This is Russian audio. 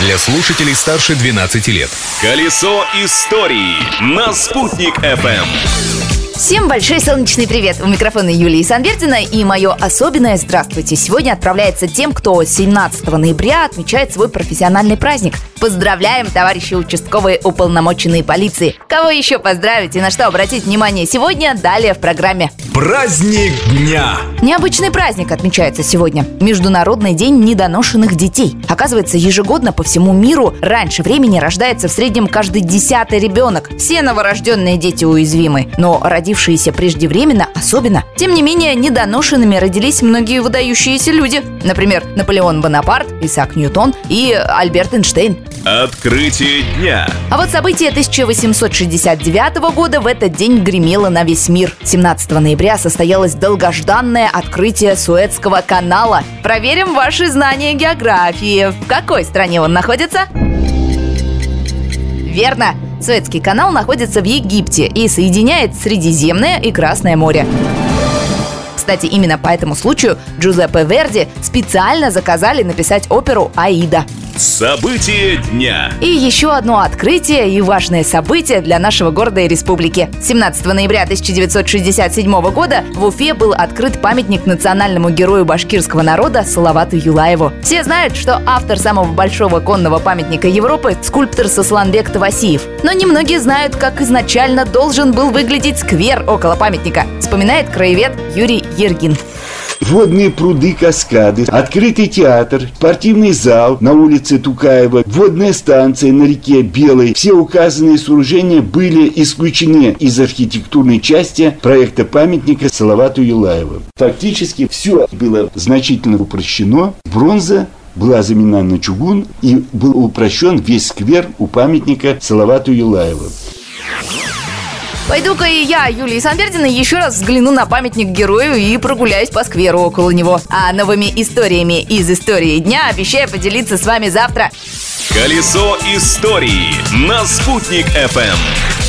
для слушателей старше 12 лет. Колесо истории на «Спутник FM. Всем большой солнечный привет! У микрофона Юлии Санбердина и мое особенное здравствуйте сегодня отправляется тем, кто 17 ноября отмечает свой профессиональный праздник. Поздравляем, товарищи участковые уполномоченные полиции! Кого еще поздравить и на что обратить внимание сегодня, далее в программе. Праздник дня! Необычный праздник отмечается сегодня. Международный день недоношенных детей. Оказывается, ежегодно по всему миру раньше времени рождается в среднем каждый десятый ребенок. Все новорожденные дети уязвимы, но родившиеся преждевременно особенно. Тем не менее, недоношенными родились многие выдающиеся люди. Например, Наполеон Бонапарт, Исаак Ньютон и Альберт Эйнштейн. Открытие дня. А вот событие 1869 года в этот день гремело на весь мир. 17 ноября состоялось долгожданное открытие Суэцкого канала. Проверим ваши знания географии. В какой стране он находится? Верно! Суэцкий канал находится в Египте и соединяет Средиземное и Красное море. Кстати, именно по этому случаю Джузеппе Верди специально заказали написать оперу «Аида». Событие дня. И еще одно открытие и важное событие для нашего города и республики. 17 ноября 1967 года в Уфе был открыт памятник национальному герою башкирского народа Салавату Юлаеву. Все знают, что автор самого большого конного памятника Европы – скульптор Сосланбек Тавасиев. Но немногие знают, как изначально должен был выглядеть сквер около памятника, вспоминает краевед Юрий Ергин водные пруды, каскады, открытый театр, спортивный зал на улице Тукаева, водная станция на реке Белой. Все указанные сооружения были исключены из архитектурной части проекта памятника Салавату Юлаеву. Фактически все было значительно упрощено. Бронза была заменена на чугун и был упрощен весь сквер у памятника Салавату Юлаеву. Пойду-ка и я, Юлия Санбердина, еще раз взгляну на памятник герою и прогуляюсь по скверу около него. А новыми историями из истории дня обещаю поделиться с вами завтра. Колесо истории на «Спутник FM.